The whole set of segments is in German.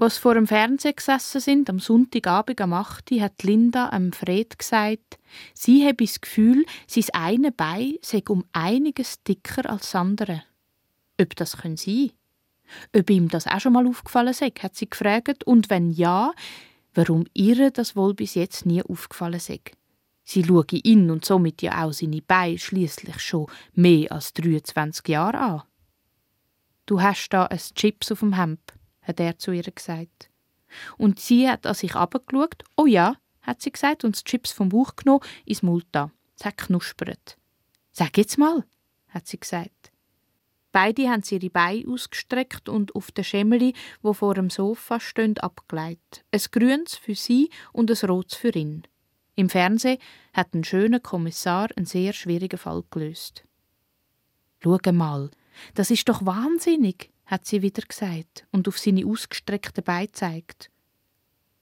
Was vor dem Fernseher gesessen sind, am Sonntagabend am 8. hat Linda am Fred gesagt, sie habe das Gefühl, sein eine Bein sei um einiges dicker als das andere. Ob das können sein? Ob ihm das auch schon mal aufgefallen sei, hat sie gefragt, und wenn ja, warum ihr das wohl bis jetzt nie aufgefallen sei. Sie schaue ihn und somit ja auch seine Beine schließlich schon mehr als 23 Jahre an. Du hast da ein Chips auf dem Hemd, hat er zu ihr gesagt. Und sie hat an sich abgeschaut. Oh ja, hat sie gesagt und das Chips vom Bauch genommen, ins Mund da. Es hat knuspert. Sag jetzt mal, hat sie gesagt. Beide haben sie ihre Beine ausgestreckt und auf den Schemmeli, wo vor dem Sofa stehen, abgelegt. Ein grünes für sie und ein rotes für ihn. Im Fernsehen hat ein schöner Kommissar einen sehr schwierigen Fall gelöst. Schau mal, das ist doch wahnsinnig, hat sie wieder gesagt und auf seine ausgestreckten Beine gezeigt.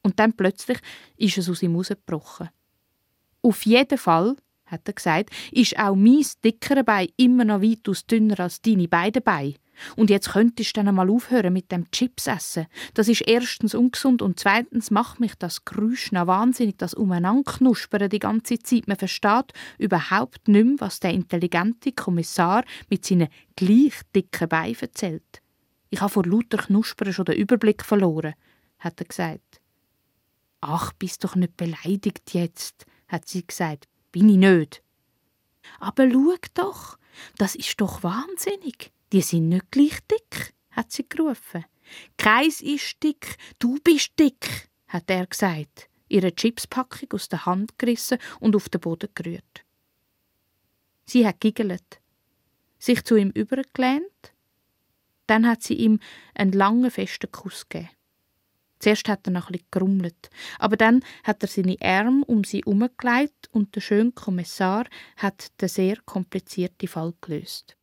Und dann plötzlich ist es aus ihm rausgebrochen. Auf jeden Fall, hat er gesagt, ist auch mein dickere Bein immer noch weitaus dünner als deine beiden Beine. Und jetzt könntest du dann einmal aufhören mit dem Chips essen. Das ist erstens ungesund und zweitens macht mich das Geräusch noch wahnsinnig, das Umeinanderknuspern die ganze Zeit. Man versteht überhaupt nicht mehr, was der intelligente Kommissar mit seinen gleich dicken Beinen erzählt. Ich habe vor lauter Knuspern schon den Überblick verloren, hat er gesagt. Ach, bist doch nicht beleidigt jetzt, hat sie gesagt. Bin ich nicht. Aber schau doch, das ist doch wahnsinnig. Die sind nicht gleich dick, hat sie gerufen. Kreis ist dick, du bist dick, hat er gesagt, ihre Chipspackung aus der Hand gerissen und auf den Boden gerührt. Sie hat giggelt, sich zu ihm übergelehnt, dann hat sie ihm einen langen, festen Kuss gegeben. Zuerst hat er noch bisschen gerummelt, aber dann hat er seine Arme um sie herumgelegt und der schöne Kommissar hat den sehr komplizierten Fall gelöst.